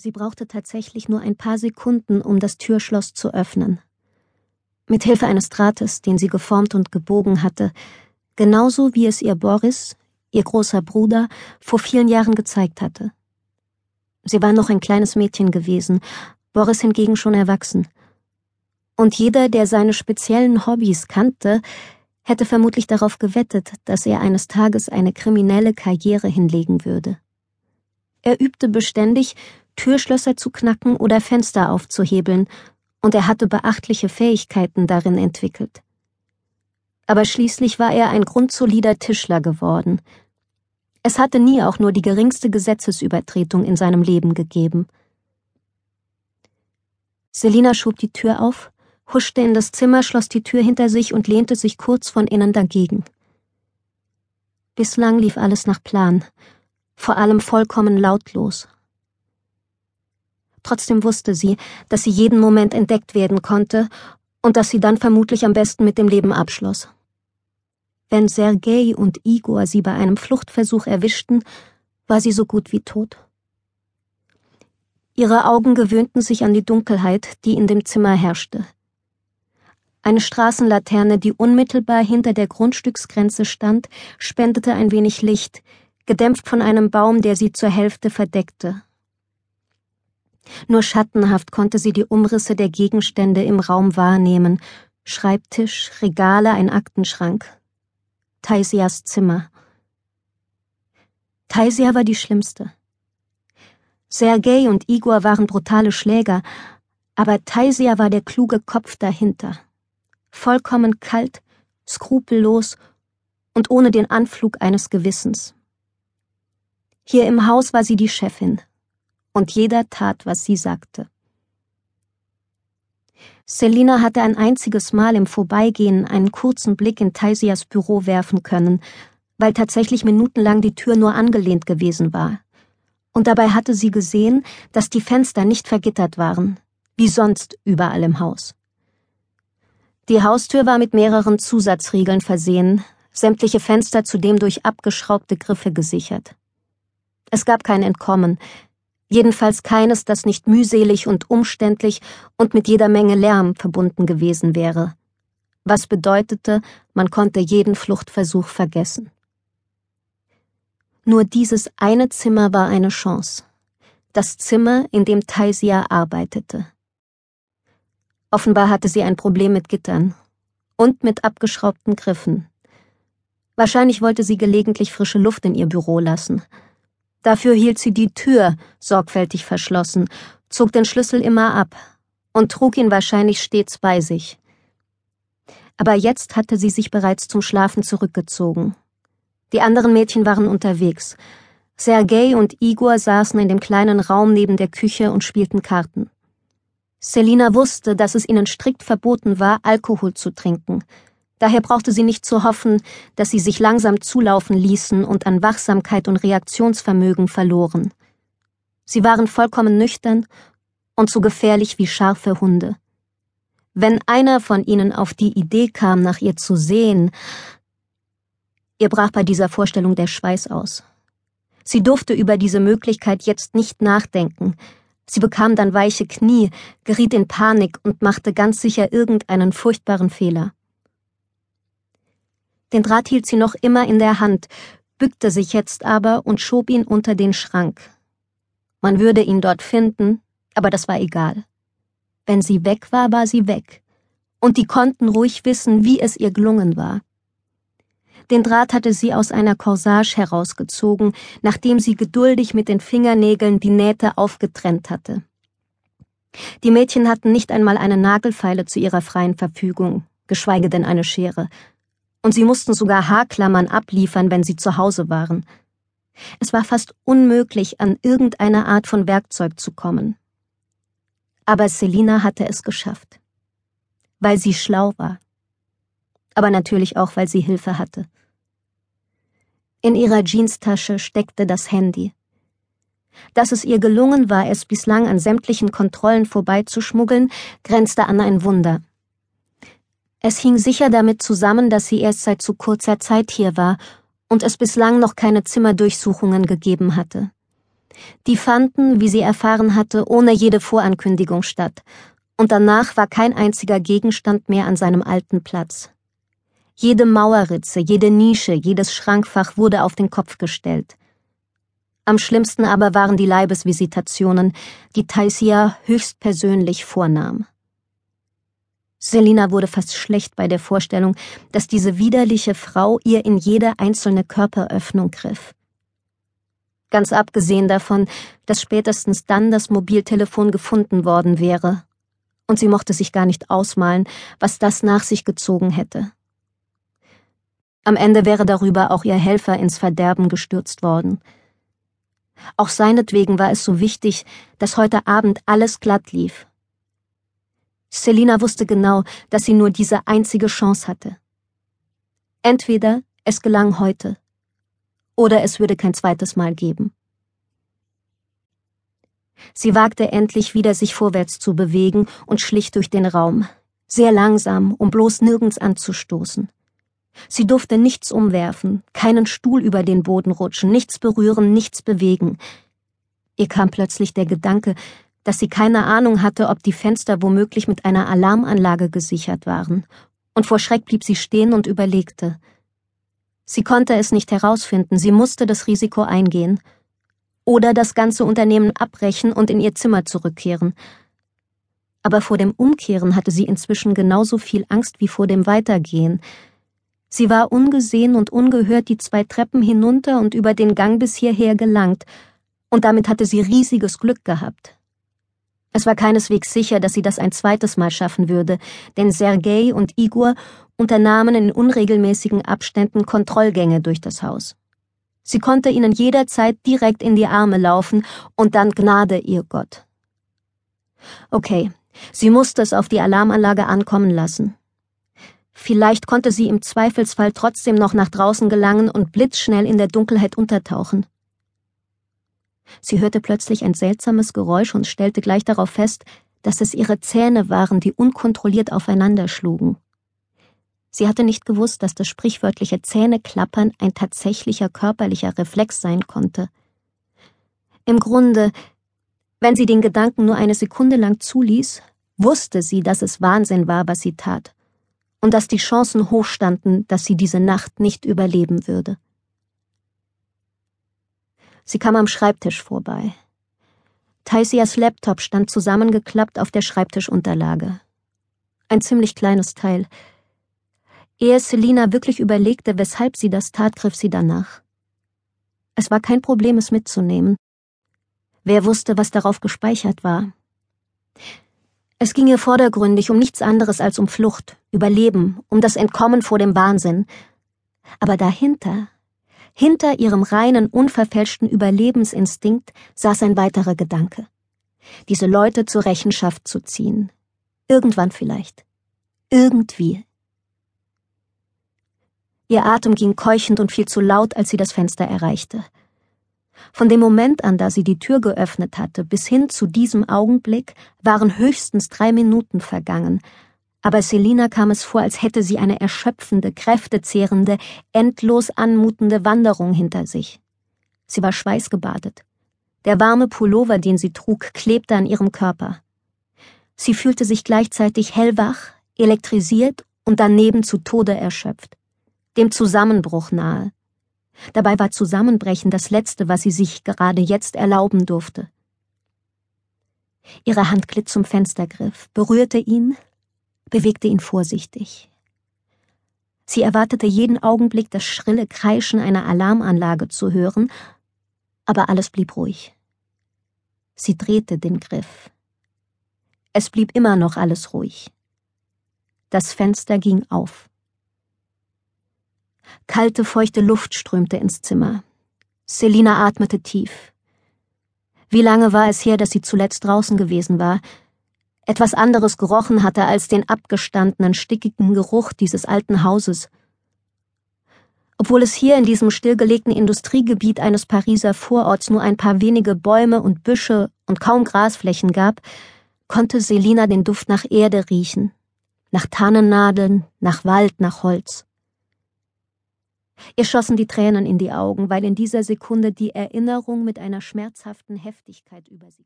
Sie brauchte tatsächlich nur ein paar Sekunden, um das Türschloss zu öffnen. Mit Hilfe eines Drahtes, den sie geformt und gebogen hatte, genauso wie es ihr Boris, ihr großer Bruder, vor vielen Jahren gezeigt hatte. Sie war noch ein kleines Mädchen gewesen, Boris hingegen schon erwachsen. Und jeder, der seine speziellen Hobbys kannte, hätte vermutlich darauf gewettet, dass er eines Tages eine kriminelle Karriere hinlegen würde. Er übte beständig, Türschlösser zu knacken oder Fenster aufzuhebeln, und er hatte beachtliche Fähigkeiten darin entwickelt. Aber schließlich war er ein grundsolider Tischler geworden. Es hatte nie auch nur die geringste Gesetzesübertretung in seinem Leben gegeben. Selina schob die Tür auf, huschte in das Zimmer, schloss die Tür hinter sich und lehnte sich kurz von innen dagegen. Bislang lief alles nach Plan, vor allem vollkommen lautlos. Trotzdem wusste sie, dass sie jeden Moment entdeckt werden konnte und dass sie dann vermutlich am besten mit dem Leben abschloss. Wenn Sergei und Igor sie bei einem Fluchtversuch erwischten, war sie so gut wie tot. Ihre Augen gewöhnten sich an die Dunkelheit, die in dem Zimmer herrschte. Eine Straßenlaterne, die unmittelbar hinter der Grundstücksgrenze stand, spendete ein wenig Licht, gedämpft von einem Baum, der sie zur Hälfte verdeckte. Nur schattenhaft konnte sie die Umrisse der Gegenstände im Raum wahrnehmen. Schreibtisch, Regale, ein Aktenschrank. Taisias Zimmer. Taisia war die Schlimmste. Sergei und Igor waren brutale Schläger, aber Taisia war der kluge Kopf dahinter. Vollkommen kalt, skrupellos und ohne den Anflug eines Gewissens. Hier im Haus war sie die Chefin, und jeder tat, was sie sagte. Selina hatte ein einziges Mal im Vorbeigehen einen kurzen Blick in Taisias Büro werfen können, weil tatsächlich minutenlang die Tür nur angelehnt gewesen war. Und dabei hatte sie gesehen, dass die Fenster nicht vergittert waren, wie sonst überall im Haus. Die Haustür war mit mehreren Zusatzriegeln versehen, sämtliche Fenster zudem durch abgeschraubte Griffe gesichert. Es gab kein Entkommen, jedenfalls keines, das nicht mühselig und umständlich und mit jeder Menge Lärm verbunden gewesen wäre, was bedeutete, man konnte jeden Fluchtversuch vergessen. Nur dieses eine Zimmer war eine Chance, das Zimmer, in dem Taisia arbeitete. Offenbar hatte sie ein Problem mit Gittern und mit abgeschraubten Griffen. Wahrscheinlich wollte sie gelegentlich frische Luft in ihr Büro lassen – Dafür hielt sie die Tür sorgfältig verschlossen, zog den Schlüssel immer ab und trug ihn wahrscheinlich stets bei sich. Aber jetzt hatte sie sich bereits zum Schlafen zurückgezogen. Die anderen Mädchen waren unterwegs. Sergei und Igor saßen in dem kleinen Raum neben der Küche und spielten Karten. Selina wusste, dass es ihnen strikt verboten war, Alkohol zu trinken, Daher brauchte sie nicht zu hoffen, dass sie sich langsam zulaufen ließen und an Wachsamkeit und Reaktionsvermögen verloren. Sie waren vollkommen nüchtern und so gefährlich wie scharfe Hunde. Wenn einer von ihnen auf die Idee kam, nach ihr zu sehen, ihr brach bei dieser Vorstellung der Schweiß aus. Sie durfte über diese Möglichkeit jetzt nicht nachdenken. Sie bekam dann weiche Knie, geriet in Panik und machte ganz sicher irgendeinen furchtbaren Fehler. Den Draht hielt sie noch immer in der Hand, bückte sich jetzt aber und schob ihn unter den Schrank. Man würde ihn dort finden, aber das war egal. Wenn sie weg war, war sie weg. Und die konnten ruhig wissen, wie es ihr gelungen war. Den Draht hatte sie aus einer Corsage herausgezogen, nachdem sie geduldig mit den Fingernägeln die Nähte aufgetrennt hatte. Die Mädchen hatten nicht einmal eine Nagelfeile zu ihrer freien Verfügung, geschweige denn eine Schere, und sie mussten sogar Haarklammern abliefern, wenn sie zu Hause waren. Es war fast unmöglich, an irgendeine Art von Werkzeug zu kommen. Aber Selina hatte es geschafft. Weil sie schlau war. Aber natürlich auch, weil sie Hilfe hatte. In ihrer Jeanstasche steckte das Handy. Dass es ihr gelungen war, es bislang an sämtlichen Kontrollen vorbeizuschmuggeln, grenzte an ein Wunder. Es hing sicher damit zusammen, dass sie erst seit zu kurzer Zeit hier war und es bislang noch keine Zimmerdurchsuchungen gegeben hatte. Die fanden, wie sie erfahren hatte, ohne jede Vorankündigung statt, und danach war kein einziger Gegenstand mehr an seinem alten Platz. Jede Mauerritze, jede Nische, jedes Schrankfach wurde auf den Kopf gestellt. Am schlimmsten aber waren die Leibesvisitationen, die Taisia höchstpersönlich vornahm. Selina wurde fast schlecht bei der Vorstellung, dass diese widerliche Frau ihr in jede einzelne Körperöffnung griff. Ganz abgesehen davon, dass spätestens dann das Mobiltelefon gefunden worden wäre, und sie mochte sich gar nicht ausmalen, was das nach sich gezogen hätte. Am Ende wäre darüber auch ihr Helfer ins Verderben gestürzt worden. Auch seinetwegen war es so wichtig, dass heute Abend alles glatt lief. Selina wusste genau, dass sie nur diese einzige Chance hatte. Entweder es gelang heute, oder es würde kein zweites Mal geben. Sie wagte endlich wieder, sich vorwärts zu bewegen und schlich durch den Raum, sehr langsam, um bloß nirgends anzustoßen. Sie durfte nichts umwerfen, keinen Stuhl über den Boden rutschen, nichts berühren, nichts bewegen. Ihr kam plötzlich der Gedanke, dass sie keine Ahnung hatte, ob die Fenster womöglich mit einer Alarmanlage gesichert waren, und vor Schreck blieb sie stehen und überlegte. Sie konnte es nicht herausfinden, sie musste das Risiko eingehen. Oder das ganze Unternehmen abbrechen und in ihr Zimmer zurückkehren. Aber vor dem Umkehren hatte sie inzwischen genauso viel Angst wie vor dem Weitergehen, Sie war ungesehen und ungehört die zwei Treppen hinunter und über den Gang bis hierher gelangt, und damit hatte sie riesiges Glück gehabt. Es war keineswegs sicher, dass sie das ein zweites Mal schaffen würde, denn Sergei und Igor unternahmen in unregelmäßigen Abständen Kontrollgänge durch das Haus. Sie konnte ihnen jederzeit direkt in die Arme laufen und dann Gnade ihr Gott. Okay, sie musste es auf die Alarmanlage ankommen lassen. Vielleicht konnte sie im Zweifelsfall trotzdem noch nach draußen gelangen und blitzschnell in der Dunkelheit untertauchen. Sie hörte plötzlich ein seltsames Geräusch und stellte gleich darauf fest, dass es ihre Zähne waren, die unkontrolliert aufeinander schlugen. Sie hatte nicht gewusst, dass das sprichwörtliche Zähneklappern ein tatsächlicher körperlicher Reflex sein konnte. Im Grunde, wenn sie den Gedanken nur eine Sekunde lang zuließ, wusste sie, dass es Wahnsinn war, was sie tat und dass die Chancen hoch standen, dass sie diese Nacht nicht überleben würde. Sie kam am Schreibtisch vorbei. Taisias Laptop stand zusammengeklappt auf der Schreibtischunterlage. Ein ziemlich kleines Teil. Ehe Selina wirklich überlegte, weshalb sie das tat, griff sie danach. Es war kein Problem, es mitzunehmen. Wer wusste, was darauf gespeichert war? Es ging ihr vordergründig um nichts anderes als um Flucht, Überleben, um das Entkommen vor dem Wahnsinn. Aber dahinter, hinter ihrem reinen, unverfälschten Überlebensinstinkt saß ein weiterer Gedanke. Diese Leute zur Rechenschaft zu ziehen. Irgendwann vielleicht. Irgendwie. Ihr Atem ging keuchend und viel zu laut, als sie das Fenster erreichte. Von dem Moment an, da sie die Tür geöffnet hatte, bis hin zu diesem Augenblick waren höchstens drei Minuten vergangen, aber Selina kam es vor, als hätte sie eine erschöpfende, kräftezehrende, endlos anmutende Wanderung hinter sich. Sie war schweißgebadet. Der warme Pullover, den sie trug, klebte an ihrem Körper. Sie fühlte sich gleichzeitig hellwach, elektrisiert und daneben zu Tode erschöpft, dem Zusammenbruch nahe. Dabei war Zusammenbrechen das Letzte, was sie sich gerade jetzt erlauben durfte. Ihre Hand glitt zum Fenstergriff, berührte ihn, bewegte ihn vorsichtig. Sie erwartete jeden Augenblick das schrille Kreischen einer Alarmanlage zu hören, aber alles blieb ruhig. Sie drehte den Griff. Es blieb immer noch alles ruhig. Das Fenster ging auf. Kalte, feuchte Luft strömte ins Zimmer. Selina atmete tief. Wie lange war es her, dass sie zuletzt draußen gewesen war, etwas anderes gerochen hatte als den abgestandenen, stickigen Geruch dieses alten Hauses. Obwohl es hier in diesem stillgelegten Industriegebiet eines Pariser Vororts nur ein paar wenige Bäume und Büsche und kaum Grasflächen gab, konnte Selina den Duft nach Erde riechen, nach Tannennadeln, nach Wald, nach Holz. Ihr schossen die Tränen in die Augen, weil in dieser Sekunde die Erinnerung mit einer schmerzhaften Heftigkeit über sie